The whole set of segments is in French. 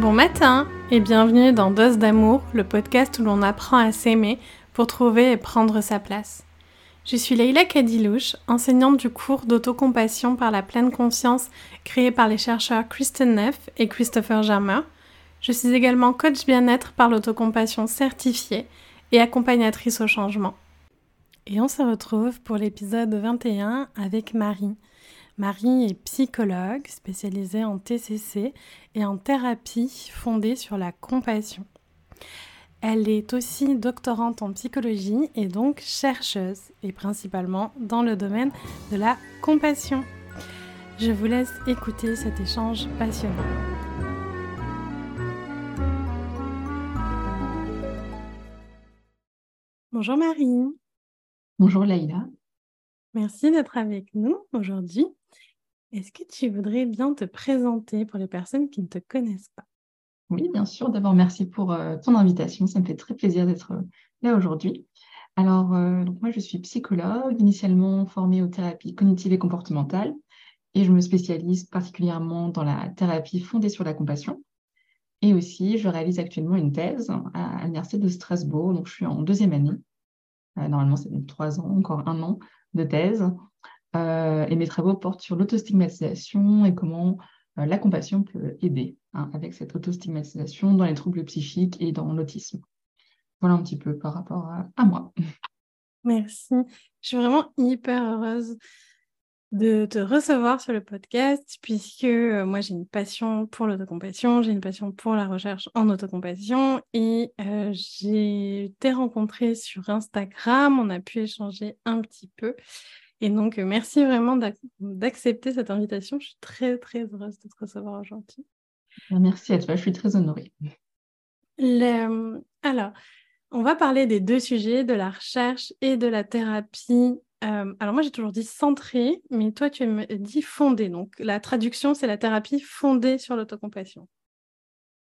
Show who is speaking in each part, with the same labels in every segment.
Speaker 1: Bon matin et bienvenue dans Dose d'amour, le podcast où l'on apprend à s'aimer pour trouver et prendre sa place. Je suis Leïla Kadilouche, enseignante du cours d'autocompassion par la pleine conscience créé par les chercheurs Kristen Neff et Christopher Germer. Je suis également coach bien-être par l'autocompassion certifiée et accompagnatrice au changement. Et on se retrouve pour l'épisode 21 avec Marie. Marie est psychologue spécialisée en TCC et en thérapie fondée sur la compassion. Elle est aussi doctorante en psychologie et donc chercheuse, et principalement dans le domaine de la compassion. Je vous laisse écouter cet échange passionnant. Bonjour Marie.
Speaker 2: Bonjour Laïla.
Speaker 1: Merci d'être avec nous aujourd'hui. Est-ce que tu voudrais bien te présenter pour les personnes qui ne te connaissent pas?
Speaker 2: Oui, bien sûr. D'abord, merci pour euh, ton invitation. Ça me fait très plaisir d'être euh, là aujourd'hui. Alors, euh, moi, je suis psychologue, initialement formée aux thérapies cognitives et comportementales, et je me spécialise particulièrement dans la thérapie fondée sur la compassion. Et aussi, je réalise actuellement une thèse à l'Université de Strasbourg, donc je suis en deuxième année. normalement, c'est trois ans, encore un an de thèse. Euh, et mes travaux portent sur l'autostigmatisation et comment euh, la compassion peut aider hein, avec cette autostigmatisation dans les troubles psychiques et dans l'autisme. Voilà un petit peu par rapport à, moi.
Speaker 1: Merci. Je suis vraiment hyper heureuse de te recevoir sur le podcast puisque euh, moi j'ai une passion pour l'autocompassion, j'ai une passion pour la recherche en autocompassion et j'ai été rencontrée sur Instagram, on a pu échanger un petit peu et donc, euh, merci vraiment d'accepter cette invitation. Je suis très, très heureuse de te recevoir aujourd'hui.
Speaker 2: Merci à toi, je suis très honorée.
Speaker 1: Alors, on va parler des deux sujets, de la recherche et de la thérapie. Euh, alors moi, j'ai toujours dit centré, mais toi, tu me dis fondé. Donc, la traduction, c'est la thérapie fondée sur l'autocompassion.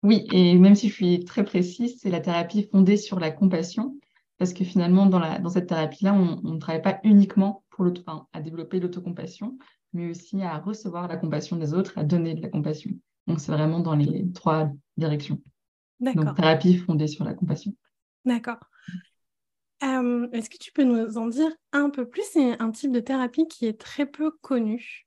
Speaker 2: Oui, et même si je suis très précise, c'est la thérapie fondée sur la compassion, parce que finalement, dans, la, dans cette thérapie-là, on ne travaille pas uniquement pour à développer l'autocompassion, mais aussi à recevoir la compassion des autres, à donner de la compassion. Donc, c'est vraiment dans les trois directions. Donc, thérapie fondée sur la compassion.
Speaker 1: D'accord. Euh, est-ce que tu peux nous en dire un peu plus? C'est un type de thérapie qui est très peu connu.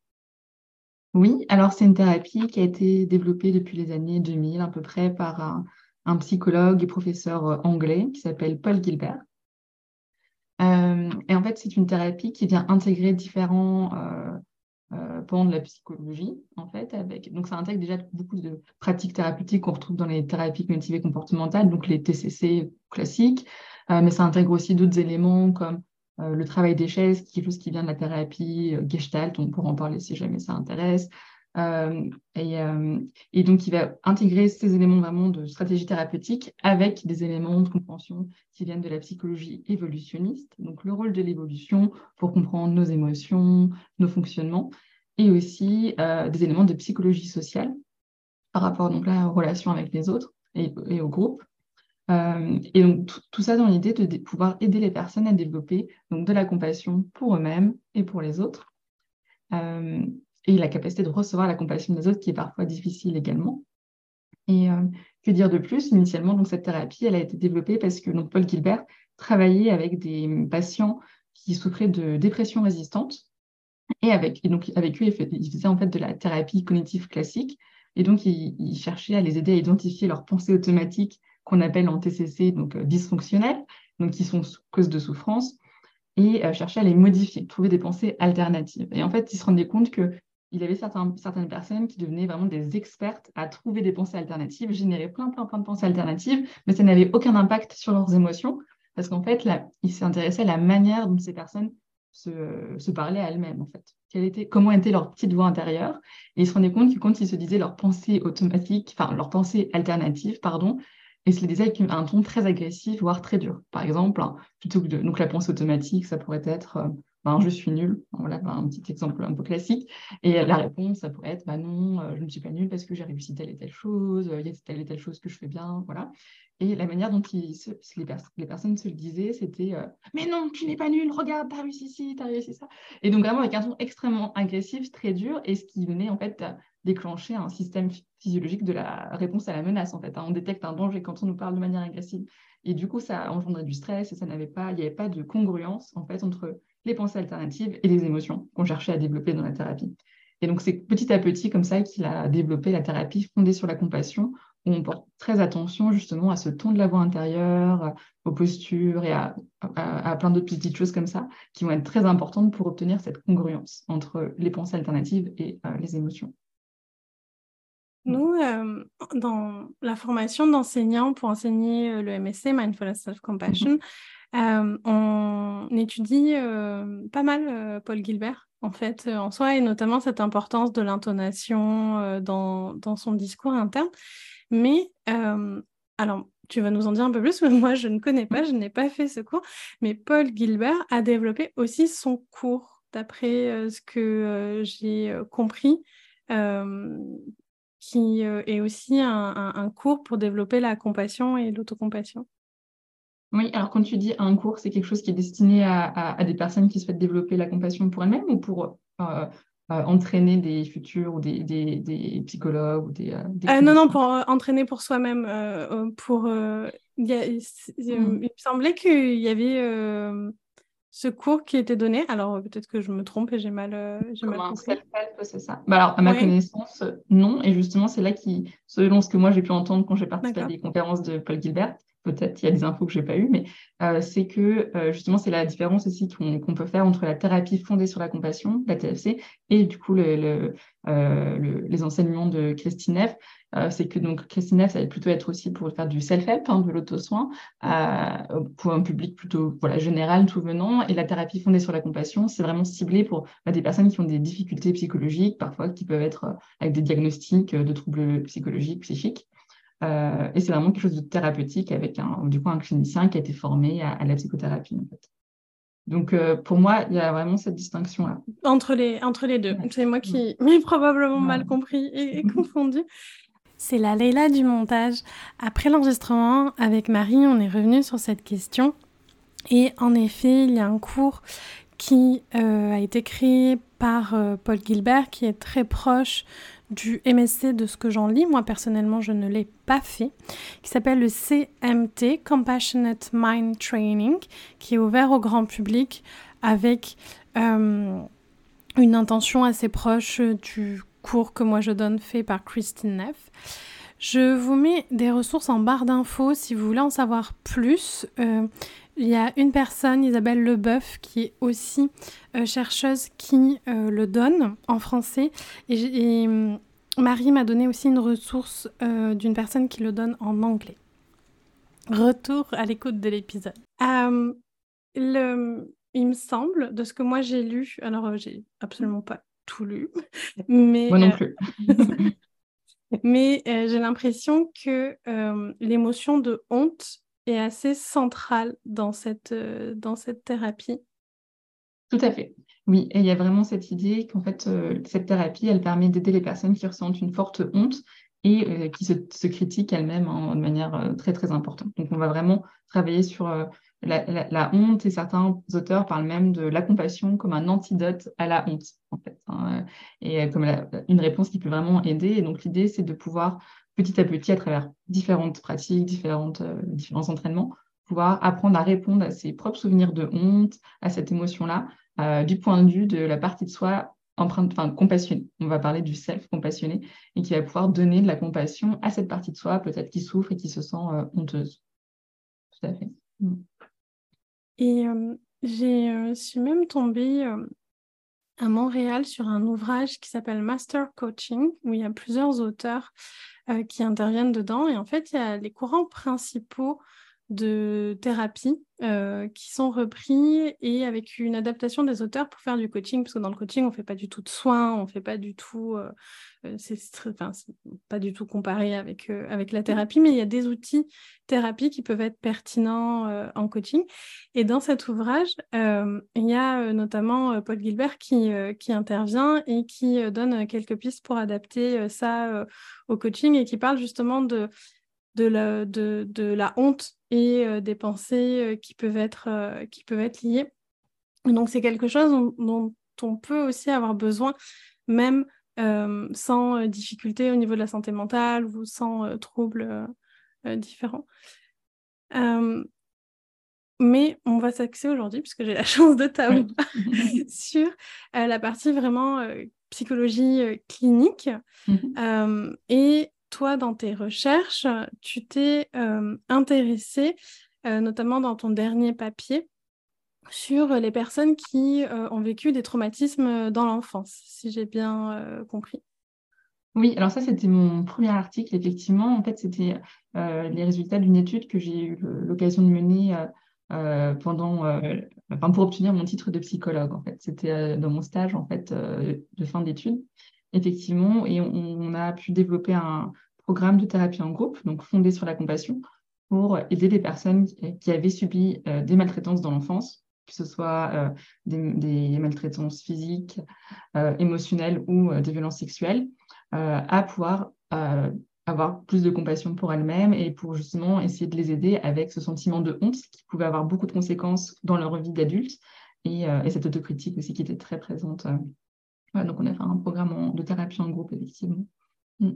Speaker 2: Oui, alors c'est une thérapie qui a été développée depuis les années 2000 à peu près par un, un psychologue et professeur euh, anglais qui s'appelle Paul Gilbert. Euh, et en fait, c'est une thérapie qui vient intégrer différents euh, euh, pans de la psychologie, en fait. Donc, ça intègre déjà beaucoup de pratiques thérapeutiques qu'on retrouve dans les thérapies cognitives et comportementales, donc les TCC classiques, mais ça intègre aussi d'autres éléments comme le travail des chaises, quelque chose qui vient de la thérapie gestalt, on pourra en parler si jamais ça intéresse, euh, euh, et, donc, il va intégrer ces éléments vraiment de stratégie thérapeutique avec des éléments de compréhension qui viennent de la psychologie évolutionniste, donc le rôle de l'évolution pour comprendre nos émotions, nos fonctionnements, et aussi euh, des éléments de psychologie sociale par rapport donc là aux relations avec les autres et, au groupe. et donc tout ça dans l'idée de, pouvoir aider les personnes à développer donc de la compassion pour eux-mêmes et pour les autres et la capacité de recevoir la compassion des autres qui est parfois difficile également. Et euh, que dire de plus? Initialement, donc, cette thérapie, elle a été développée parce que donc, Paul Gilbert travaillait avec des patients qui souffraient de dépression résistante. Et avec, et donc, avec eux, il, faisait en fait de la thérapie cognitive classique. Et donc, il, cherchait à les aider à identifier leurs pensées automatiques qu'on appelle en TCC donc euh, dysfonctionnelles, donc qui sont cause de souffrance, et euh, cherchait à les modifier, trouver des pensées alternatives. Et en fait, il se rendait compte que il y avait certaines personnes qui devenaient vraiment des expertes à trouver des pensées alternatives, générer plein, plein, plein de pensées alternatives, mais ça n'avait aucun impact sur leurs émotions, parce qu'en fait, là, il s'intéressait à la manière dont ces personnes se, parlaient à elles-mêmes, en fait. Quelle était, comment était leur petite voix intérieure Et ils se rendaient compte que quand ils se disaient leurs pensées automatiques, enfin, leurs pensées alternatives, pardon, ils se les disaient avec un ton très agressif, voire très dur. Par exemple, hein, plutôt que de, donc la pensée automatique, ça pourrait être euh, ben, je suis nulle. Voilà ben, un petit exemple un peu classique. Et la réponse, ça pourrait être bah non, euh, je ne suis pas nulle parce que j'ai réussi telle et telle chose, il y a telle et telle chose que je fais bien. Voilà. Et la manière dont les, les, personnes se le disaient, c'était euh, Mais non, tu n'es pas nulle, regarde, tu as réussi ci, tu as réussi ça. Et donc, vraiment, avec un ton extrêmement agressif, très dur, et ce qui venait en fait déclencher un système physiologique de la réponse à la menace, en fait. Hein. On détecte un danger quand on nous parle de manière agressive. Et du coup, ça engendrait du stress et ça n'avait pas, il n'y avait pas de congruence, en fait, entre les pensées alternatives et les émotions qu'on cherchait à développer dans la thérapie. Et donc, c'est petit à petit comme ça qu'il a développé la thérapie fondée sur la compassion, où on porte très attention justement à ce ton de la voix intérieure, aux postures et à, plein d'autres petites choses comme ça, qui vont être très importantes pour obtenir cette congruence entre les pensées alternatives et euh, les émotions.
Speaker 1: Nous, euh, dans la formation d'enseignants pour enseigner euh, le MSC, Mindfulness Self-Compassion, mm-hmm. on étudie pas mal Paul Gilbert en fait, euh, en soi, et notamment cette importance de l'intonation euh, dans, dans, son discours interne. Mais, euh, alors, tu vas nous en dire un peu plus, mais moi, je ne connais pas, je n'ai pas fait ce cours, mais Paul Gilbert a développé aussi son cours, d'après ce que j'ai compris, qui est aussi un cours pour développer la compassion et l'autocompassion.
Speaker 2: Oui, alors quand tu dis un cours, c'est quelque chose qui est destiné à, des personnes qui souhaitent développer la compassion pour elles-mêmes ou pour euh, euh, entraîner des futurs ou des, psychologues ou des,
Speaker 1: euh, Non, non, pour entraîner pour soi-même. pour, il, mmh. me semblait qu'il y avait ce cours qui était donné. Alors peut-être que je me trompe et j'ai mal, j'ai mal compris.
Speaker 2: c'est ça. Bah, alors à ma connaissance, non. Et justement, c'est là qui, selon ce que moi j'ai pu entendre quand j'ai participé à des conférences de Paul Gilbert, peut-être il y a des infos que je n'ai pas eues, mais euh, c'est que euh, justement, c'est la différence aussi qu'on peut faire entre la thérapie fondée sur la compassion, la TFC, et du coup euh, les enseignements de Christine Neff. c'est que donc Christine Neff, ça va plutôt être aussi pour faire du self-help, hein, de l'auto-soin, pour un public plutôt général, tout venant. Et la thérapie fondée sur la compassion, c'est vraiment ciblé pour bah, des personnes qui ont des difficultés psychologiques, parfois qui peuvent être avec des diagnostics de troubles psychologiques, psychiques. Euh, et c'est vraiment quelque chose de thérapeutique avec un, du coup, un clinicien qui a été formé à, la psychothérapie. En fait. Donc, euh, pour moi, il y a vraiment cette distinction-là.
Speaker 1: Entre les, entre les deux. C'est moi qui m'ai probablement mal compris et, confondu. C'est la Leila du montage. Après l'enregistrement, avec Marie, on est revenu sur cette question. Et en effet, il y a un cours qui euh, a été créé par Paul Gilbert, qui est très proche du MSC de ce que j'en lis, moi personnellement je ne l'ai pas fait, qui s'appelle le CMT, Compassionate Mind Training, qui est ouvert au grand public avec euh, une intention assez proche du cours que moi je donne fait par Christine Neff. Je vous mets des ressources en barre d'infos si vous voulez en savoir plus. Euh, il y a une personne, Isabelle Leboeuf, qui est aussi euh, chercheuse, qui euh, le donne en français. Et, hum, Marie m'a donné aussi une ressource euh, d'une personne qui le donne en anglais. Retour à l'écoute de l'épisode. Le, il me semble, de ce que moi j'ai lu, alors j'ai absolument pas tout lu, mais...
Speaker 2: Moi non plus.
Speaker 1: mais j'ai l'impression que l'émotion de honte est assez centrale dans cette, euh, dans cette thérapie.
Speaker 2: Tout à fait. Oui, et il y a vraiment cette idée qu'en fait, euh, cette thérapie, elle permet d'aider les personnes qui ressentent une forte honte et euh, qui se, se critiquent elles-mêmes en de manière très, très importante. Donc, on va vraiment travailler sur la, honte et certains auteurs parlent même de la compassion comme un antidote à la honte, en fait, hein, et comme une réponse qui peut vraiment aider. Et donc, l'idée, c'est de pouvoir petit à petit, à travers différentes pratiques, différentes, euh, différents entraînements, pouvoir apprendre à répondre à ses propres souvenirs de honte, à cette émotion-là, euh, du point de vue de la partie de soi empreinte, enfin compassionnée. On va parler du self compassionné et qui va pouvoir donner de la compassion à cette partie de soi, peut-être qui souffre et qui se sent euh, honteuse. Tout à fait. Mm.
Speaker 1: Et j'ai suis même tombée à Montréal sur un ouvrage qui s'appelle Master Coaching, où il y a plusieurs auteurs euh, qui interviennent dedans. Et en fait, il y a les courants principaux de thérapie euh, qui sont repris et avec une adaptation des auteurs pour faire du coaching, parce que dans le coaching, on ne fait pas du tout de soins, on ne fait pas du tout, euh, euh c'est pas du tout comparé avec, avec la thérapie, mais il y a des outils thérapie qui peuvent être pertinents en coaching. Et dans cet ouvrage, il y a notamment Paul Gilbert qui, qui intervient et qui donne quelques pistes pour adapter ça au coaching et qui parle justement de de la, de, de la honte et euh, des pensées euh, qui, peuvent être, euh, qui peuvent être liées. Donc c'est quelque chose dont, on peut aussi avoir besoin, même sans difficulté au niveau de la santé mentale ou sans troubles différents. mais on va s'axer aujourd'hui, puisque j'ai la chance de t'avoir, sur la partie vraiment psychologie clinique. Mmh et toi, dans tes recherches, tu t'es intéressé, notamment dans ton dernier papier, sur les personnes qui ont vécu des traumatismes dans l'enfance, si j'ai bien compris.
Speaker 2: Oui, alors ça, c'était mon premier article, effectivement. En fait, c'était les résultats d'une étude que j'ai eu l'occasion de mener pendant, pour obtenir mon titre de psychologue. En fait, c'était dans mon stage en fait de fin d'études, effectivement, et on, a pu développer un programme de thérapie en groupe, donc fondé sur la compassion, pour aider les personnes qui avaient subi des maltraitances dans l'enfance que ce soit euh, des, maltraitances physiques, euh, émotionnelles ou euh, des violences sexuelles, à pouvoir avoir plus de compassion pour elles-mêmes et pour justement essayer de les aider avec ce sentiment de honte qui pouvait avoir beaucoup de conséquences dans leur vie d'adulte et, cette autocritique aussi qui était très présente. Donc on a fait un programme de thérapie en groupe effectivement. Mm.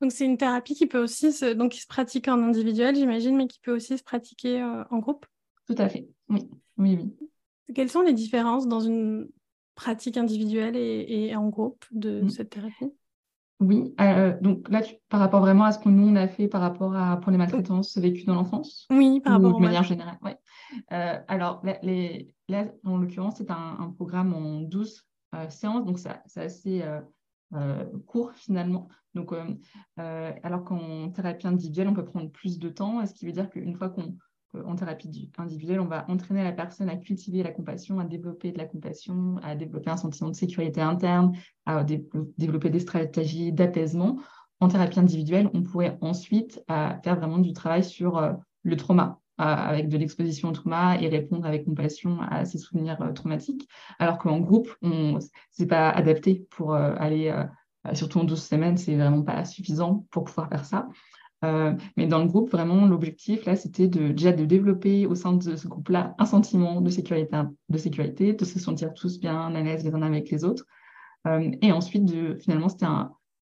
Speaker 1: Donc c'est une thérapie qui peut aussi se, donc qui se pratique en individuel, j'imagine, mais qui peut aussi se pratiquer en groupe?
Speaker 2: Tout à fait, oui. oui, oui.
Speaker 1: Quelles sont les différences dans une pratique individuelle et, en groupe de mm. cette thérapie?
Speaker 2: Oui, euh, donc là, par rapport vraiment à ce que nous, on a fait par rapport à pour les maltraitances vécues dans l'enfance
Speaker 1: Oui, par rapport
Speaker 2: De manière générale, oui. Euh, alors, les, là, en l'occurrence, c'est un, programme en 12 euh, séances, donc c'est assez court finalement. Donc, alors qu'en thérapie individuelle, on peut prendre plus de temps, ce qui veut dire qu'une fois qu'on en thérapie individuelle, on va entraîner la personne à cultiver la compassion, à développer de la compassion, à développer un sentiment de sécurité interne, à développer des stratégies d'apaisement. En thérapie individuelle, on pourrait ensuite euh, faire vraiment du travail sur euh, le trauma, euh, avec de l'exposition au trauma et répondre avec compassion à ces souvenirs traumatiques. Alors qu'en groupe, ce n'est pas adapté pour aller, surtout en 12 semaines, c'est vraiment pas suffisant pour pouvoir faire ça. Euh, mais dans le groupe, vraiment, l'objectif, là, c'était déjà de développer au sein de ce groupe-là un sentiment de sécurité, de sécurité, de se sentir tous bien à l'aise les uns avec les autres. Euh, et ensuite, finalement, c'était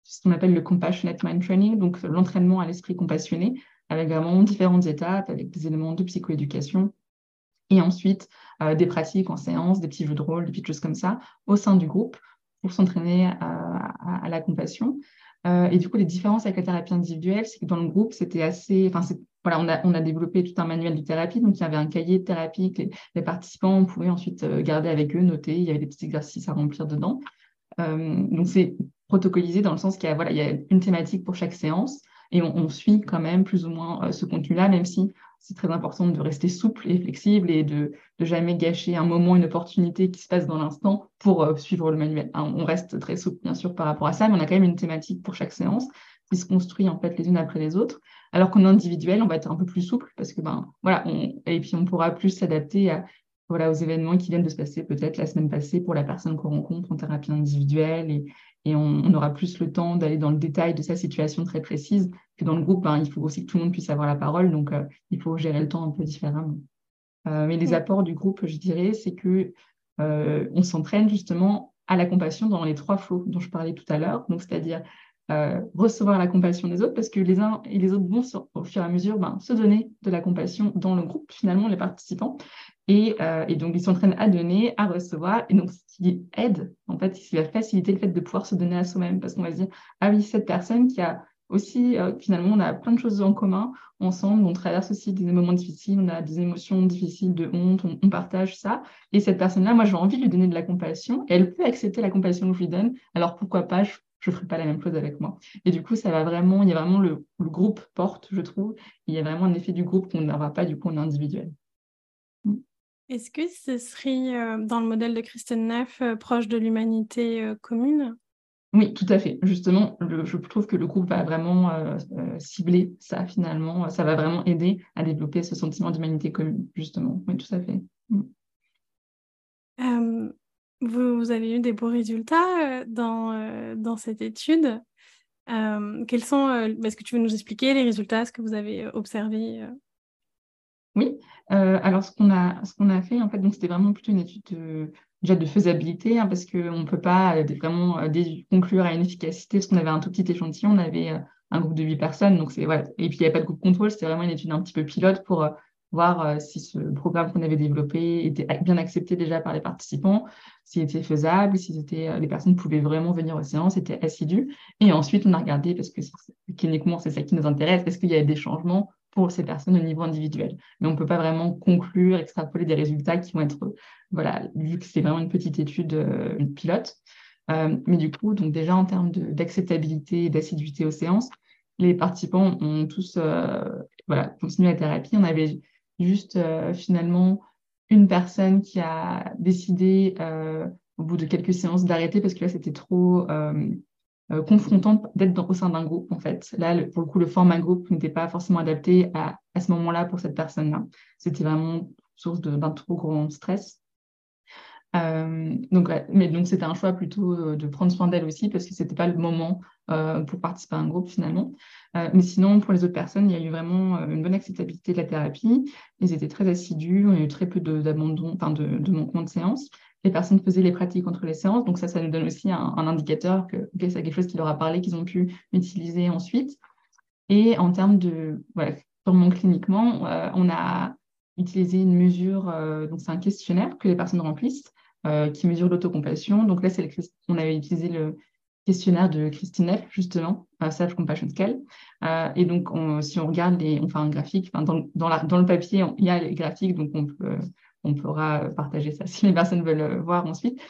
Speaker 2: ce qu'on appelle le Compassionate Mind Training, donc l'entraînement à l'esprit compassionné, avec vraiment différentes étapes, avec des éléments de psychoéducation. Et ensuite, euh, des pratiques en séance, des petits jeux de rôle, des petites choses comme ça, au sein du groupe, pour s'entraîner à, la compassion. Euh, et du coup, les différences avec la thérapie individuelle, c'est que dans le groupe, c'était assez. Enfin, voilà, on a, on a développé tout un manuel de thérapie. Donc, il y avait un cahier de thérapie que les, participants pouvaient ensuite euh, garder avec eux, noter. Il y avait des petits exercices à remplir dedans. Euh, donc, c'est protocolisé dans le sens qu'il y, voilà, il y a une thématique pour chaque séance et on, on suit quand même plus ou moins ce contenu-là, même si c'est très important de rester souple et flexible et de, de jamais gâcher un moment, une opportunité qui se passe dans l'instant pour euh, suivre le manuel. Hein, on reste très souple, bien sûr, par rapport à ça, mais on a quand même une thématique pour chaque séance qui se construit en fait les unes après les autres. Alors qu'en individuel, on va être un peu plus souple parce que ben voilà, et puis on pourra plus s'adapter à voilà, aux événements qui viennent de se passer peut-être la semaine passée pour la personne qu'on rencontre en thérapie individuelle et on, aura plus le temps d'aller dans le détail de sa situation très précise que dans le groupe. Ben, il faut aussi que tout le monde puisse avoir la parole, donc euh, il faut gérer le temps un peu différemment. Euh, mais les apports du groupe, je dirais, c'est que euh, on s'entraîne justement à la compassion dans les trois flots dont je parlais tout à l'heure, donc c'est-à-dire recevoir la compassion des autres, parce que les uns et les autres vont au fur et à mesure ben, se donner de la compassion dans le groupe, finalement, les participants. Euh, et, donc, ils s'entraînent à donner, à recevoir. Et donc, ce qui aide, en fait, ce qui va faciliter le fait de pouvoir se donner à soi-même. Parce qu'on va se dire, ah oui, cette personne qui a aussi, euh, finalement, on a plein de choses en commun ensemble. On traverse aussi des moments difficiles, on a des émotions difficiles de honte, on, partage ça. Et cette personne-là, moi, j'ai envie de lui donner de la compassion. Et elle peut accepter la compassion que je lui donne. Alors, pourquoi pas je ne ferai pas la même chose avec moi. Et du coup, ça va vraiment, il y a vraiment le, le groupe porte, je trouve. Il y a vraiment un effet du groupe qu'on n'aura pas du coup en individuel.
Speaker 1: Est-ce que ce serait euh, dans le modèle de Kristen Neff euh, proche de l'humanité euh, commune?
Speaker 2: Oui, tout à fait. Justement, je trouve que le groupe va vraiment cibler ça finalement. Ça va vraiment aider à développer ce sentiment d'humanité commune, justement. Oui, tout à fait. Mm.
Speaker 1: Vous, avez eu des beaux résultats dans, dans cette étude. quels sont, est-ce que tu veux nous expliquer les résultats, ce que vous avez observé
Speaker 2: oui, euh, alors ce qu'on a, ce qu'on a fait, en fait, c'était vraiment plutôt une étude de, déjà de faisabilité, hein, parce qu'on ne peut pas vraiment conclure à une efficacité, parce qu'on avait un tout petit échantillon, on avait un groupe de huit personnes, donc c'est voilà. Et puis il n'y avait pas de groupe contrôle, c'était vraiment une étude un petit peu pilote pour voir euh, si ce programme qu'on avait développé était bien accepté déjà par les participants, s'il était faisable, si euh, les personnes pouvaient vraiment venir aux séances, étaient assidues. Et ensuite, on a regardé, parce que cliniquement, c'est ça qui nous intéresse, est-ce qu'il y a des changements pour ces personnes au niveau individuel. Mais on ne peut pas vraiment conclure, extrapoler des résultats qui vont être, voilà, vu que c'est vraiment une petite étude, euh, pilote. mais du coup, donc déjà en termes d'acceptabilité et d'assiduité aux séances, les participants ont tous voilà, continué la thérapie. On avait juste euh, finalement une personne qui a décidé euh, au bout de quelques séances d'arrêter parce que là c'était trop euh, confrontant d'être au sein d'un groupe en fait. Là pour le coup le format groupe n'était pas forcément adapté à, à ce moment-là pour cette personne-là. C'était vraiment source d'un trop grand stress. Euh, donc, mais donc c'était un choix plutôt euh, de prendre soin d'elle aussi parce que c'était pas le moment euh, pour participer à un groupe finalement. mais sinon, pour les autres personnes, il y a eu vraiment une bonne acceptabilité de la thérapie. Ils étaient très assidus, on a eu très peu d'abandon, enfin de, de manquement de séances. Les personnes faisaient les pratiques entre les séances, donc ça, ça nous donne aussi un, indicateur que c'est quelque chose qui leur a parlé, qu'ils ont pu utiliser ensuite. Et en termes de, voilà, purement cliniquement, on a utilisé une mesure, donc c'est un questionnaire que les personnes remplissent euh, qui mesure l'autocompassion. Donc là, c'est on avait utilisé le questionnaire de Christine Neff, justement, euh, Self Compassion Scale. Euh, et donc, si on regarde, les, on fait un graphique, dans, la, dans, le papier, il y a les graphiques, donc on, peut, on pourra partager ça si les personnes veulent voir ensuite.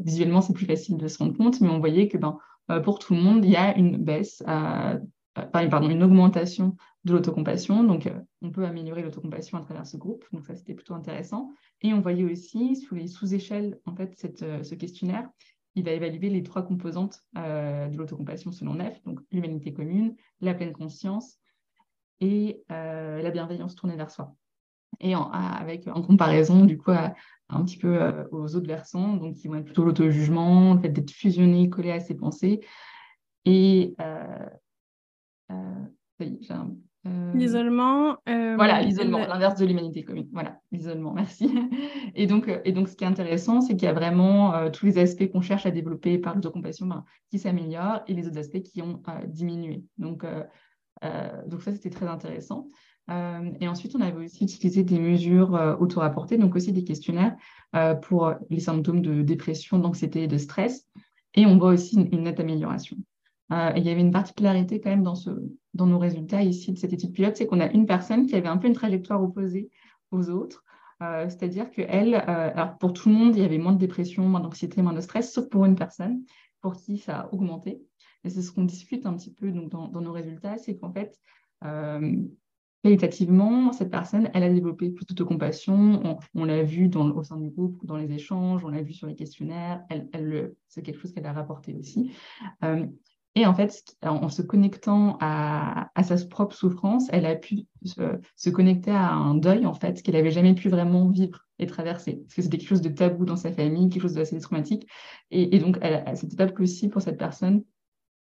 Speaker 2: visuellement, c'est plus facile de se rendre compte, mais on voyait que ben, pour tout le monde, il y a une baisse, pardon, une augmentation de l'autocompassion. Donc, on peut améliorer l'autocompassion à travers ce groupe. Donc, ça, c'était plutôt intéressant. Et on voyait aussi sous les sous-échelles, en fait, euh, ce questionnaire, il va évaluer les trois composantes euh, de l'autocompassion selon NEF, donc l'humanité commune, la pleine conscience et euh, la bienveillance tournée vers soi. Et en, avec en comparaison, du coup, un petit peu aux autres versants, donc qui vont être plutôt l'auto-jugement, le fait d'être fusionné, collé à ses pensées. Et
Speaker 1: un euh, l'isolement.
Speaker 2: Euh, voilà, l'isolement, l'inverse de l'humanité commune. Voilà, l'isolement, merci. Et donc, euh, et donc, ce qui est intéressant, c'est qu'il y a vraiment tous les aspects qu'on cherche à développer par l'autocompassion ben, qui s'améliorent et les autres aspects qui ont diminué. Donc, donc ça, c'était très intéressant. Et ensuite, on avait aussi utilisé des mesures auto-rapportées, donc aussi des questionnaires pour les symptômes de dépression, d'anxiété et de stress. Et on voit aussi une nette amélioration. Euh, il y avait une particularité quand même dans, ce, dans nos résultats ici de cette étude pilote, c'est qu'on a une personne qui avait un peu une trajectoire opposée aux autres. Euh, c'est-à-dire qu'elle, euh, alors pour tout le monde, il y avait moins de dépression, moins d'anxiété, moins de stress, sauf pour une personne pour qui ça a augmenté. Et c'est ce qu'on discute un petit peu donc, dans, nos résultats, c'est qu'en fait, qualitativement, cette personne, elle a développé plus d'autocompassion. On, l'a vu au sein du groupe, dans les échanges, on l'a vu sur les questionnaires. C'est quelque chose qu'elle a rapporté aussi. Et en fait, en se connectant à, sa propre souffrance, elle a pu se, connecter à un deuil, en fait, qu'elle n'avait jamais pu vraiment vivre et traverser. Parce que c'était quelque chose de tabou dans sa famille, quelque chose d'assez traumatique. Et, donc, c'était pas possible pour cette personne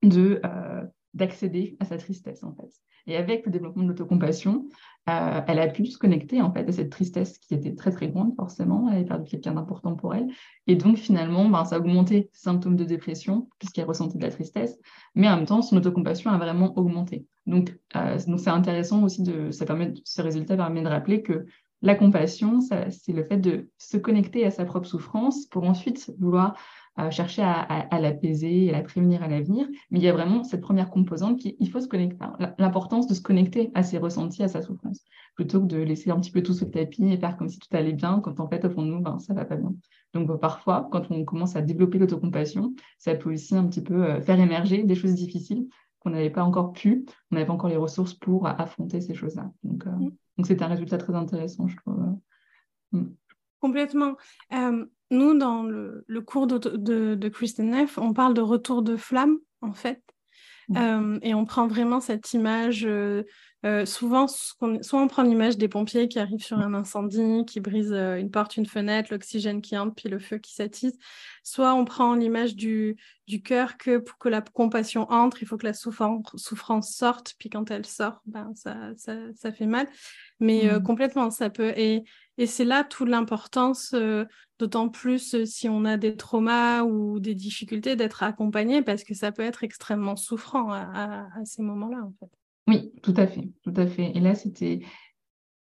Speaker 2: de, euh, d'accéder à sa tristesse, en fait. Et avec le développement de l'autocompassion, euh, elle a pu se connecter en fait à cette tristesse qui était très très grande forcément. Elle avait perdu quelqu'un d'important pour elle. Et donc finalement, ben, ça a augmenté ses symptômes de dépression puisqu'elle ressentait de la tristesse. Mais en même temps, son autocompassion a vraiment augmenté. Donc euh, c'est intéressant aussi de ça permet ce résultat permet de rappeler que la compassion, c'est le fait de se connecter à sa propre souffrance pour ensuite vouloir chercher à, l'apaiser et à la prévenir à l'avenir. Mais il y a vraiment cette première composante qui, il faut se connecter, l'importance de se connecter à ses ressentis, à sa souffrance, plutôt que de laisser un petit peu tout sur le tapis et faire comme si tout allait bien, quand en fait, au fond de nous, ben, ça va pas bien. Donc euh, parfois, quand on commence à développer l'autocompassion, ça peut aussi un petit peu euh, faire émerger des choses difficiles qu'on n'avait pas encore pu, on n'avait pas encore les ressources pour affronter ces choses-là. Donc, euh, mm. donc c'est un résultat très intéressant, je trouve.
Speaker 1: Mm. Complètement. Nous, dans le, cours de, de, Kristen Neff, on parle de retour de flamme, en fait. Euh, et on prend vraiment cette image euh, euh, souvent, soit on prend l'image des pompiers qui arrivent sur un incendie, qui brisent euh, une porte, une fenêtre, l'oxygène qui entre, puis le feu qui s'attise. Soit on prend l'image du, du cœur que pour que la compassion entre, il faut que la souffrance, sorte, puis quand elle sort, ben, ça, ça, ça fait mal. Mais euh, mmh. complètement, ça peut. Et, et c'est là toute l'importance, d'autant plus si on a des traumas ou des difficultés, d'être accompagné, parce que ça peut être extrêmement souffrant à, à ces moments-là, en fait.
Speaker 2: Oui, tout à fait, tout à fait. Et là, c'était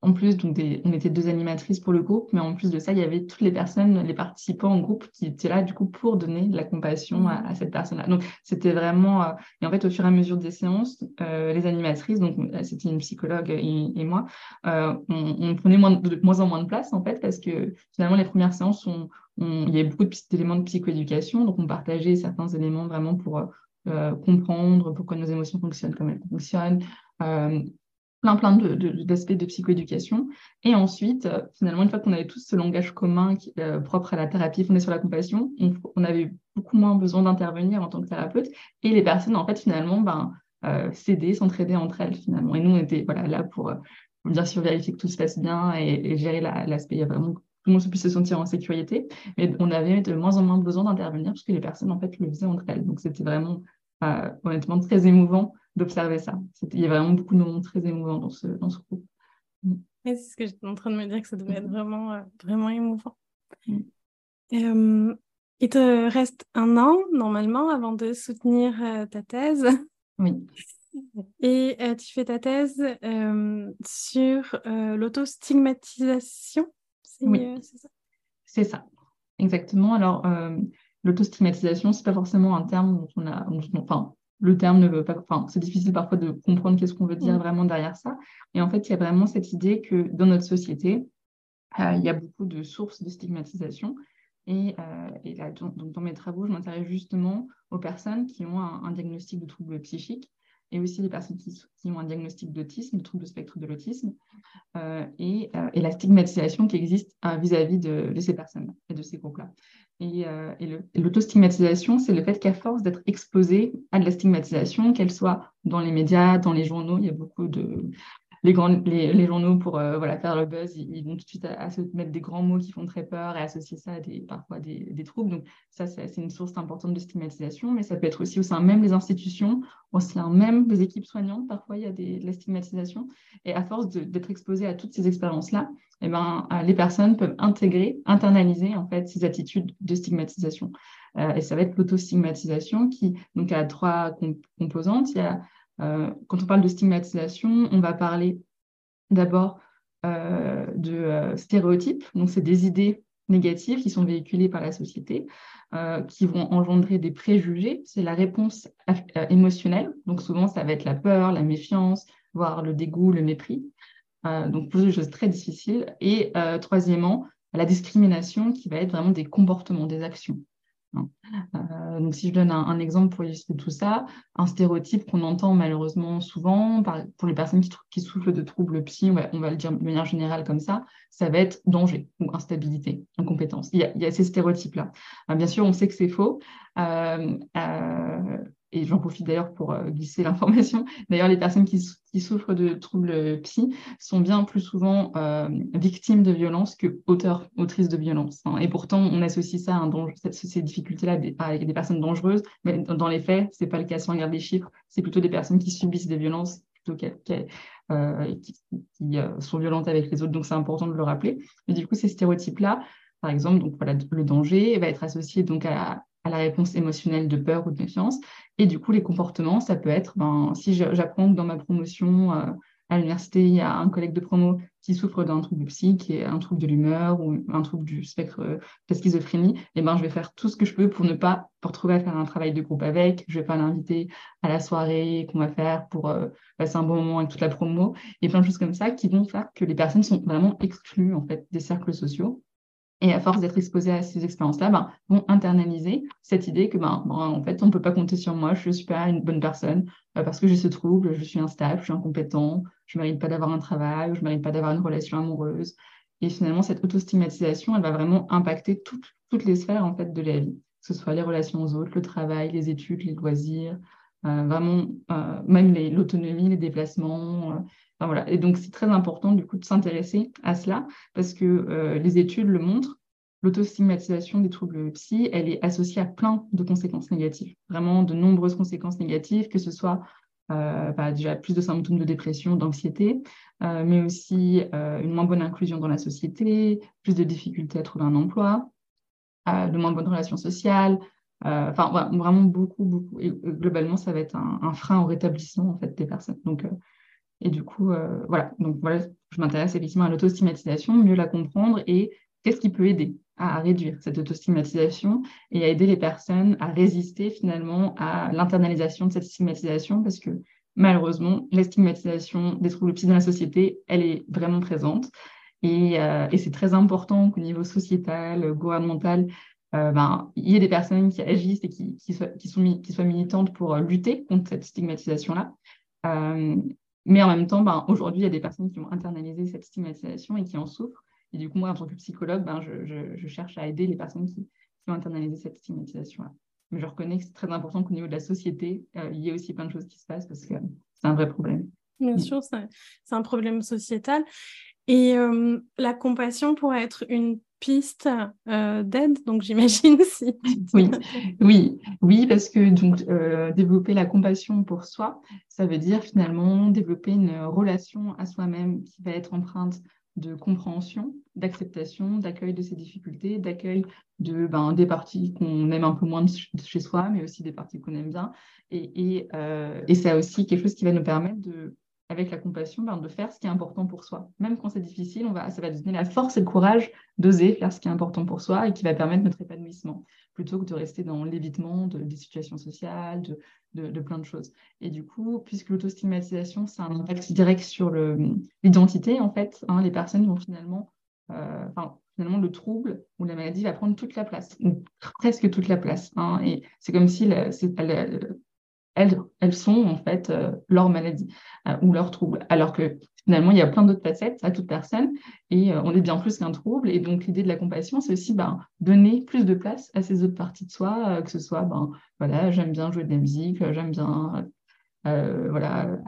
Speaker 2: en plus, donc on était deux animatrices pour le groupe, mais en plus de ça, il y avait toutes les personnes, les participants au groupe qui étaient là du coup pour donner de la compassion à, cette personne-là. Donc c'était vraiment, euh, et en fait au fur et à mesure des séances, euh, les animatrices, donc euh, c'était une psychologue et, moi, on, prenait moins, de moins en moins de place en fait parce que finalement les premières séances, il y avait beaucoup d'éléments de psychoéducation, donc on partageait certains éléments vraiment pour euh, comprendre pourquoi nos émotions fonctionnent comme elles fonctionnent, euh, plein plein d'aspects de, de, psychoéducation. Et ensuite, euh, finalement, une fois qu'on avait tous ce langage commun propre à la thérapie fondée sur la compassion, on, avait beaucoup moins besoin d'intervenir en tant que thérapeute. Et les personnes, en fait, finalement, ben, s'aider, s'entraider entre elles, finalement. Et nous, on était voilà, là pour, bien sûr vérifier que tout se passe bien et, gérer l'aspect vraiment tout le monde puisse se sentir en sécurité. Mais on avait de moins en moins besoin d'intervenir parce que les personnes, en fait, le faisaient entre elles. Donc, c'était vraiment euh, honnêtement très émouvant d'observer ça. Il y a vraiment beaucoup de moments très émouvants dans ce, dans ce groupe.
Speaker 1: Mm. c'est ce que j'étais en train de me dire, que ça devait être vraiment, euh, vraiment émouvant. Mm. Euh, il te reste un an, normalement, avant de soutenir ta thèse.
Speaker 2: Oui.
Speaker 1: Et tu fais ta thèse sur l'autostigmatisation.
Speaker 2: Oui, c'est ça. C'est ça, exactement. Alors, L'autostigmatisation, c'est pas forcément un terme dont on a, enfin, le terme ne veut pas, enfin, c'est difficile parfois de comprendre qu'est-ce qu'on veut dire mm. vraiment derrière ça. Et en fait, il y a vraiment cette idée que dans notre société, euh, il y a beaucoup de sources de stigmatisation. Et, euh, et là, donc, dans mes travaux, je m'intéresse justement aux personnes qui ont un, diagnostic de trouble psychique et aussi les personnes qui, ont un diagnostic d'autisme, trouble de spectre de l'autisme, euh, et, et, la stigmatisation qui existe vis-à-vis de, ces personnes et de ces groupes-là. Et, euh, l'autostigmatisation, c'est le fait qu'à force d'être exposé à de la stigmatisation, qu'elle soit dans les médias, dans les journaux, il y a beaucoup de, les, grands, les, journaux, pour euh, voilà, faire le buzz, ils, vont tout de suite à, se mettre des grands mots qui font très peur et associer ça à des, parfois des, troubles. Donc, ça, c'est une source importante de stigmatisation, mais ça peut être aussi au sein même des institutions, au sein même des équipes soignantes. Parfois, il y a de la stigmatisation. Et à force d'être exposé à toutes ces expériences-là, eh ben, euh, les personnes peuvent intégrer, internaliser en fait ces attitudes de stigmatisation. Euh, et ça va être l'autostigmatisation qui donc a trois composantes. Il y a quand on parle de stigmatisation, on va parler d'abord euh, de euh, stéréotypes. Donc, c'est des idées négatives qui sont véhiculées par la société, qui vont engendrer des préjugés. C'est la réponse émotionnelle. Donc, souvent, ça va être la peur, la méfiance, voire le dégoût, le mépris. donc, des choses très difficiles. Et troisièmement, la discrimination qui va être vraiment des comportements, des actions. Euh, donc, si je donne un, exemple pour illustrer tout ça, un stéréotype qu'on entend malheureusement souvent pour les personnes qui, souffrent de troubles psy, on va le dire de manière générale comme ça, ça va être danger ou instabilité, incompétence. Il y a, il y a ces stéréotypes-là. Euh, bien sûr, on sait que c'est faux. Euh, et j'en profite d'ailleurs pour euh, glisser l'information. D'ailleurs, les personnes qui, souffrent de troubles psy sont bien plus souvent euh, victimes de violences que auteurs, autrices de violences. Hein. Et pourtant, on associe ça à ces difficultés-là avec des personnes dangereuses, mais dans les faits, c'est pas le cas si on regarde les chiffres. C'est plutôt des personnes qui subissent des violences plutôt euh, qui, sont violentes avec les autres. Donc, c'est important de le rappeler. Mais du coup, ces stéréotypes-là, par exemple, donc voilà, le danger va être associé donc à, la réponse émotionnelle de peur ou de méfiance. Et du coup, les comportements, ça peut être, ben, si j'apprends que dans ma promotion euh, à l'université, il y a un collègue de promo qui souffre d'un trouble psy, qui est un trouble de l'humeur ou un trouble du spectre de la schizophrénie, et eh ben, je vais faire tout ce que je peux pour ne pas pour trouver à faire un travail de groupe avec. Je vais pas l'inviter à la soirée qu'on va faire pour euh, passer un bon moment avec toute la promo, et plein de choses comme ça qui vont faire que les personnes sont vraiment exclues en fait des cercles sociaux et à force d'être exposé à ces expériences-là, ben, vont internaliser cette idée que, ben, ben en fait, on ne peut pas compter sur moi, je ne suis pas une bonne personne euh, parce que j'ai ce trouble, je suis instable, je suis incompétent, je ne mérite pas d'avoir un travail, je ne mérite pas d'avoir une relation amoureuse. Et finalement, cette autostigmatisation, elle va vraiment impacter toutes les sphères de la vie, que ce soit les relations aux autres, le travail, les études, les loisirs, euh, vraiment, euh, même l'autonomie, les déplacements, Et donc, c'est très important du coup de s'intéresser à cela parce que les études le montrent. L'autostigmatisation des troubles psy, elle est associée à plein de conséquences négatives, vraiment de nombreuses conséquences négatives, que ce soit euh, bah, déjà plus de symptômes de dépression, d'anxiété, euh, mais aussi euh, une moins bonne inclusion dans la société, plus de difficultés à trouver un emploi, de moins bonnes relations sociales, enfin vraiment beaucoup, beaucoup. Et globalement, ça va être un, frein au rétablissement en fait des personnes. Donc, et du coup, voilà. Donc voilà, je m'intéresse effectivement à l'autostigmatisation, mieux la comprendre et qu'est-ce qui peut aider à réduire cette autostigmatisation et à aider les personnes à résister finalement à l'internalisation de cette stigmatisation parce que malheureusement, la stigmatisation des troubles psy dans la société, elle est vraiment présente. Et, euh, c'est très important qu'au niveau sociétal, gouvernemental, euh, ben, il y ait des personnes qui agissent et qui, soient, qui, soient militantes pour lutter contre cette stigmatisation-là. Euh, mais en même temps, ben, aujourd'hui, il y a des personnes qui ont internalisé cette stigmatisation et qui en souffrent. Et du coup, moi, en tant que psychologue, ben, je, cherche à aider les personnes qui, ont internalisé cette stigmatisation-là. Mais je reconnais que c'est très important qu'au niveau de la société, euh, il y ait aussi plein de choses qui se passent parce que c'est un vrai problème.
Speaker 1: Bien mm. sûr, c'est un problème sociétal. Et euh, la compassion pourrait être une piste euh, d'aide, donc j'imagine si.
Speaker 2: oui, oui, oui, parce que donc développer la compassion pour soi, ça veut dire finalement développer une relation à soi-même qui va être empreinte de compréhension, d'acceptation, d'accueil de ses difficultés, d'accueil de, ben, des parties qu'on aime un peu moins de chez soi, mais aussi des parties qu'on aime bien. Et, et, euh, et c'est aussi quelque chose qui va nous permettre de avec la compassion, ben, de faire ce qui est important pour soi. Même quand c'est difficile, va, ça va donner la force et le courage d'oser faire ce qui est important pour soi et qui va permettre notre épanouissement, plutôt que de rester dans l'évitement de, des situations sociales, de, plein de choses. Et du coup, puisque l'autostigmatisation, c'est un impact direct sur l'identité, en fait, hein, les personnes vont finalement, euh, enfin, finalement, le trouble ou la maladie va prendre toute la place, ou presque toute la place. Hein, et c'est comme si elles, sont en fait euh, leur maladie euh, ou leur trouble. Alors que finalement, il y a plein d'autres facettes à toute personne et euh, on est bien plus qu'un trouble. Et donc, l'idée de la compassion, c'est aussi ben, donner plus de place à ces autres parties de soi, que ce soit, ben, voilà, j'aime bien jouer de la musique, j'aime bien voilà,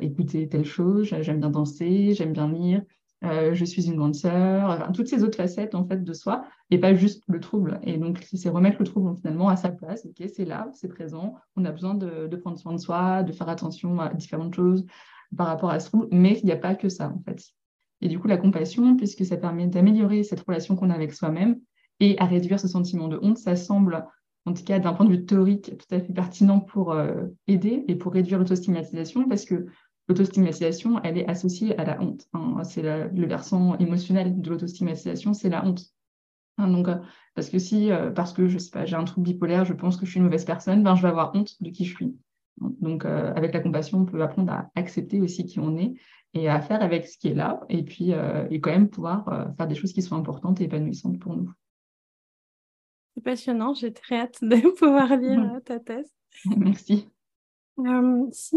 Speaker 2: écouter telle chose, j'aime bien danser, j'aime bien lire, euh, je suis une grande sœur, toutes ces autres facettes en fait de soi et pas juste le trouble. Et donc c'est remettre le trouble finalement à sa place. Ok, c'est là, c'est présent. On a besoin de, de, prendre soin de soi, de faire attention à différentes choses par rapport à ce trouble, mais il n'y a pas que ça en fait. Et du coup la compassion, puisque ça permet d'améliorer cette relation qu'on a avec soi-même et à réduire ce sentiment de honte, ça semble en tout cas d'un point de vue théorique tout à fait pertinent pour euh, aider et pour réduire l'autostigmatisation parce que l'autostigmatisation, elle est associée à la honte. Hein. C'est le versant émotionnel de l'autostigmatisation, c'est la honte. Hein, donc, euh, parce que si, euh, parce que je sais pas, j'ai un trouble bipolaire, je pense que je suis une mauvaise personne, ben, je vais avoir honte de qui je suis. Donc, euh, avec la compassion, on peut apprendre à accepter aussi qui on est et à faire avec ce qui est là, et puis et quand même pouvoir faire des choses qui sont importantes et épanouissantes pour nous.
Speaker 1: C'est passionnant, j'ai très hâte de pouvoir lire ta thèse.
Speaker 2: Merci
Speaker 1: si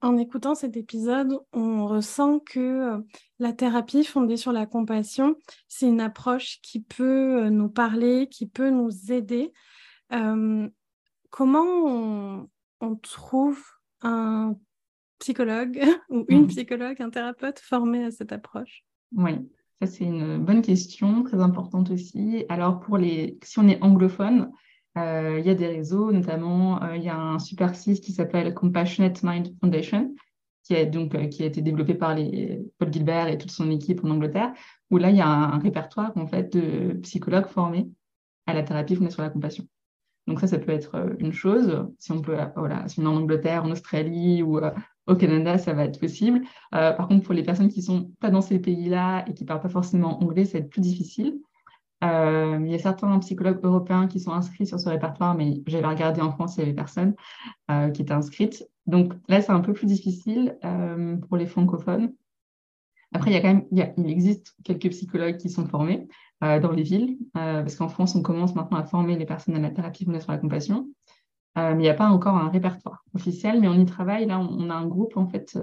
Speaker 1: en écoutant cet épisode, on ressent que la thérapie fondée sur la compassion, c'est une approche qui peut nous parler, qui peut nous aider, comment on, trouve un psychologue ou une mmh. psychologue, un thérapeute formé à cette approche?
Speaker 2: Oui, ça c'est une bonne question, très importante aussi. Alors pour les, si on est anglophone, euh, il y a des réseaux, notamment euh, il y a un super site qui s'appelle Compassionate Mind Foundation, qui, est donc, euh, qui a été développé par Paul Gilbert et toute son équipe en Angleterre, où là, il y a un, répertoire en fait, de psychologues formés à la thérapie fondée sur la compassion. Donc ça, ça peut être une chose. Si on peut, voilà, si on est en Angleterre, en Australie ou au Canada, ça va être possible. par contre, pour les personnes qui sont pas dans ces pays-là et qui parlent pas forcément anglais, ça va être plus difficile. Euh, il y a certains psychologues européens qui sont inscrits sur ce répertoire, mais j'avais regardé en France, il y avait personne euh, qui était inscrite. Donc là, c'est un peu plus difficile euh, pour les francophones. Après, il, existe quelques psychologues qui sont formés dans les villes, parce qu'en France, on commence maintenant à former les personnes à la thérapie fondée sur la compassion. mais il n'y a pas encore un répertoire officiel, mais on y travaille. Là, on, a un groupe en fait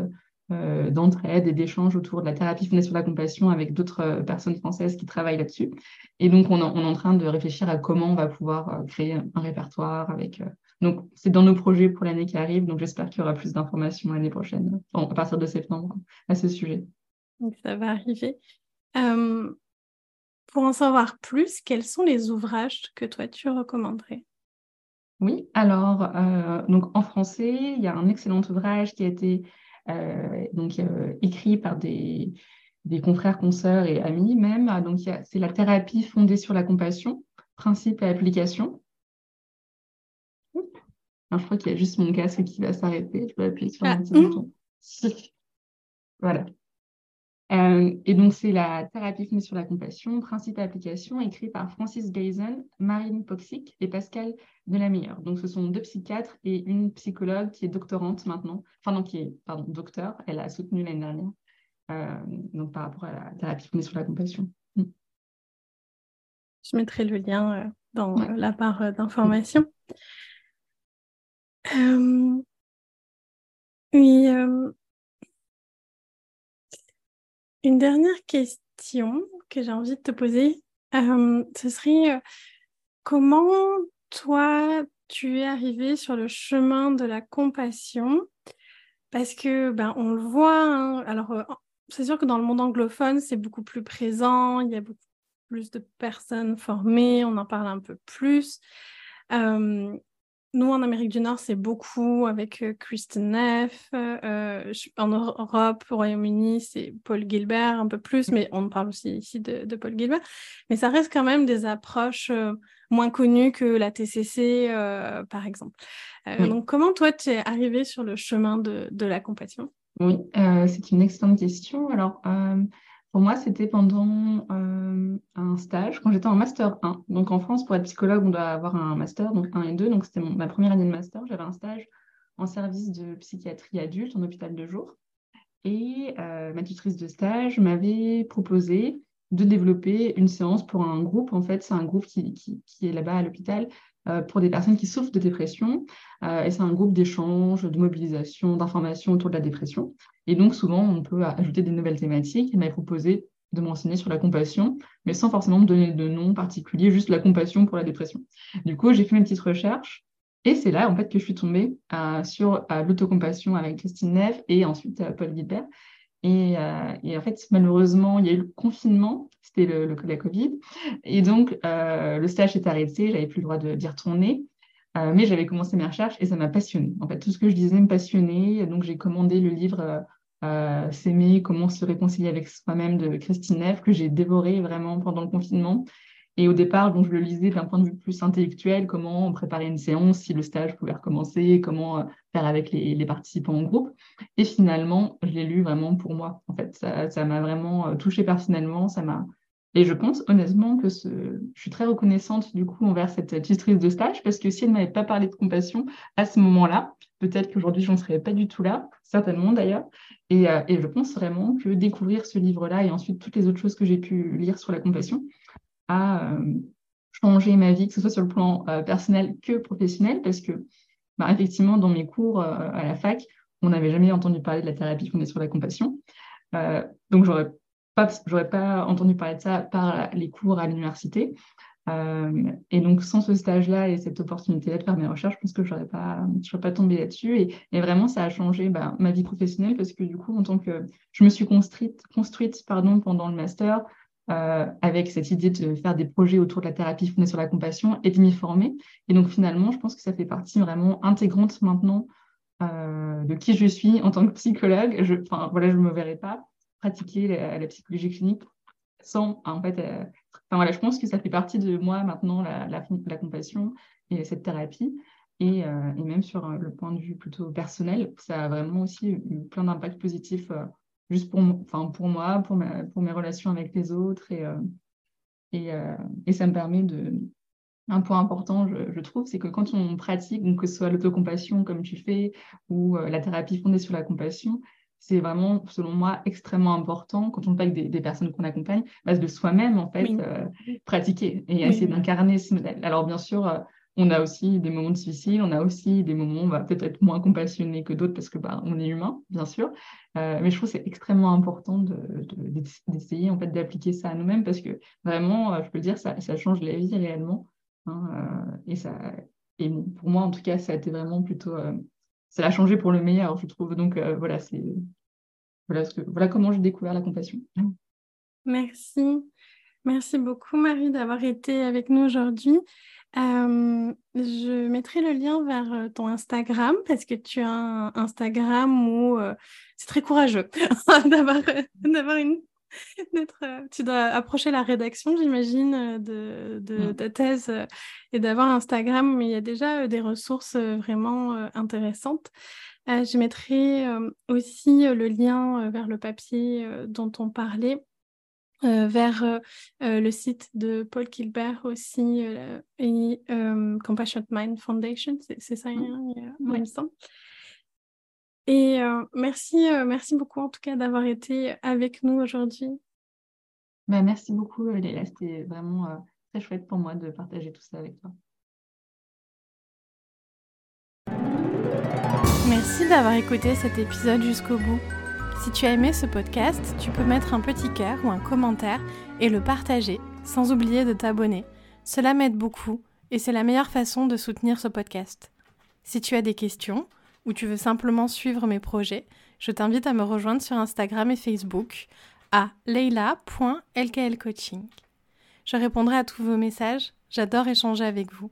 Speaker 2: d'entraide et d'échange autour de la thérapie fondée sur la compassion avec d'autres personnes françaises qui travaillent là-dessus. Et donc, on, on, est en train de réfléchir à comment on va pouvoir créer un répertoire avec donc, c'est dans nos projets pour l'année qui arrive. Donc, j'espère qu'il y aura plus d'informations l'année prochaine, à partir de septembre, à ce sujet.
Speaker 1: Donc, ça va arriver. Euh, pour en savoir plus, quels sont les ouvrages que toi, tu recommanderais?
Speaker 2: Oui, alors, euh, donc en français, il y a un excellent ouvrage qui a été euh, donc, écrit par des, des confrères, consoeurs et amis même. Donc, c'est la thérapie fondée sur la compassion, principe et application je crois qu'il y a juste mon casque qui va s'arrêter. Je vais appuyer sur ah. petit bouton. voilà. Euh, et donc, c'est la thérapie fondée sur la compassion, principe et application, écrit par Francis Gazen, Marine Poxic et Pascal Delameilleure. Donc, ce sont deux psychiatres et une psychologue qui est doctorante maintenant, enfin, non, qui est, pardon, docteur. Elle a soutenu l'année dernière, euh, donc par rapport à la thérapie fondée sur la compassion. Mm.
Speaker 1: Je mettrai le lien euh, dans la barre d'information. Euh, oui, une dernière question que j'ai envie de te poser, euh, ce serait comment toi tu es arrivé sur le chemin de la compassion? Parce que ben on le voit, hein, alors c'est sûr que dans le monde anglophone c'est beaucoup plus présent, il y a beaucoup plus de personnes formées, on en parle un peu plus. Nous, en Amérique du Nord, c'est beaucoup avec euh, Kristen Neff. Euh, en Europe, au Royaume-Uni, c'est Paul Gilbert un peu plus, mais on parle aussi ici de, Paul Gilbert. Mais ça reste quand même des approches euh, moins connues que la TCC, par exemple. Donc, comment toi, tu es arrivé sur le chemin de, de la compassion?
Speaker 2: Oui, c'est une excellente question. Alors, pour moi, c'était pendant euh, un stage, quand j'étais en Master 1. Donc en France, pour être psychologue, on doit avoir un Master, donc 1 et 2. Donc c'était ma première année de Master. J'avais un stage en service de psychiatrie adulte en hôpital de jour. Et euh, ma tutrice de stage m'avait proposé de développer une séance pour un groupe. En fait, c'est un groupe qui, qui est là-bas à l'hôpital euh, pour des personnes qui souffrent de dépression. Euh, et c'est un groupe d'échange, de mobilisation, d'information autour de la dépression. Et donc, souvent, on peut ajouter des nouvelles thématiques. Il m'a proposé de m'enseigner sur la compassion, mais sans forcément me donner de nom particulier, juste la compassion pour la dépression. Du coup, j'ai fait une petite recherche et c'est là, en fait, que je suis tombée euh, sur l'autocompassion avec Christine Neff et ensuite Paul Guibert. Et, et, en fait, malheureusement, il y a eu le confinement c'était le, la Covid. Et donc, euh, le stage s'est arrêté, j'avais plus le droit d'y retourner. Euh, mais j'avais commencé mes recherches et ça m'a passionné. En fait, tout ce que je disais me passionnait. Donc, j'ai commandé le livre euh, S'aimer, comment se réconcilier avec soi-même de Christine Neff, que j'ai dévoré vraiment pendant le confinement. Et au départ, je le lisais d'un point de vue plus intellectuel, comment préparer une séance, si le stage pouvait recommencer, comment faire avec les, participants en groupe. Et finalement, je l'ai lu vraiment pour moi. En fait, ça m'a vraiment touché personnellement, ça et je pense honnêtement que je suis très reconnaissante du coup envers cette tutrice de stage parce que si elle m'avait pas parlé de compassion à ce moment-là, peut-être qu'aujourd'hui je n'en serais pas du tout là, certainement d'ailleurs. Et, euh, et, je pense vraiment que découvrir ce livre-là et ensuite toutes les autres choses que j'ai pu lire sur la compassion a euh, changé ma vie, que ce soit sur le plan euh, personnel que professionnel, parce que bah, effectivement dans mes cours à la fac, on n'avait jamais entendu parler de la thérapie fondée sur la compassion. donc j'aurais pas, j'aurais pas entendu parler de ça par les cours à l'université. Euh, et donc, sans ce stage-là et cette opportunité-là de faire mes recherches, je pense que je n'aurais pas, pas tombé là-dessus. Et, et, vraiment, ça a changé bah, ma vie professionnelle parce que du coup, en tant que je me suis construite, construite pardon, pendant le master euh, avec cette idée de faire des projets autour de la thérapie fondée sur la compassion et de m'y former. Et donc, finalement, je pense que ça fait partie vraiment intégrante maintenant euh, de qui je suis en tant que psychologue. Je, enfin, voilà, je me verrai pas pratiquer la, psychologie clinique sans, en fait, euh, enfin, voilà, je pense que ça fait partie de moi maintenant, la, la, compassion et cette thérapie. Et, et, même sur le point de vue plutôt personnel, ça a vraiment aussi eu plein d'impacts positifs juste pour, enfin, pour moi, pour, ma, pour mes relations avec les autres. Et, et, et, ça me permet de... Un point important, je, je trouve, c'est que quand on pratique, donc que ce soit l'autocompassion comme tu fais, ou la thérapie fondée sur la compassion, c'est vraiment, selon moi, extrêmement important quand on parle des, des personnes qu'on accompagne, bah, de soi-même, en fait, euh, pratiquer et essayer d'incarner ce modèle. Alors, bien sûr, euh, on a aussi des moments difficiles, on a aussi des moments où on va peut-être être moins compassionné que d'autres parce que bah, on est humain, bien sûr. Euh, mais je trouve que c'est extrêmement important d'essayer en fait d'appliquer ça à nous-mêmes parce que vraiment, euh, je peux dire, ça, change la vie réellement. Hein, euh, et ça, pour moi, en tout cas, ça a été vraiment plutôt, ça l'a changé pour le meilleur, je trouve. Donc voilà, c'est voilà, voilà comment j'ai découvert la compassion.
Speaker 1: Merci. Merci beaucoup, Marie, d'avoir été avec nous aujourd'hui. Euh, je mettrai le lien vers euh, ton Instagram parce que tu as un Instagram où euh, c'est très courageux d'avoir d'avoir une tu dois approcher la rédaction j'imagine de, de, ta thèse et d'avoir Instagram mais il y a déjà des ressources vraiment intéressantes. Je mettrai aussi le lien vers le papier dont on parlait euh, vers euh, euh, le site de Paul Kilbert aussi, et Compassionate Mind Foundation, c'est ça, mmh. il, me semble. Et merci, merci beaucoup en tout cas d'avoir été avec nous aujourd'hui.
Speaker 2: Bah, merci beaucoup Léla, c'était vraiment très chouette pour moi de partager tout ça avec toi.
Speaker 1: Merci d'avoir écouté cet épisode jusqu'au bout. Si tu as aimé ce podcast, tu peux mettre un petit cœur ou un commentaire et le partager, sans oublier de t'abonner. Cela m'aide beaucoup et c'est la meilleure façon de soutenir ce podcast. Si tu as des questions ou tu veux simplement suivre mes projets, je t'invite à me rejoindre sur Instagram et Facebook à leila.lklcoaching. Je répondrai à tous vos messages, j'adore échanger avec vous.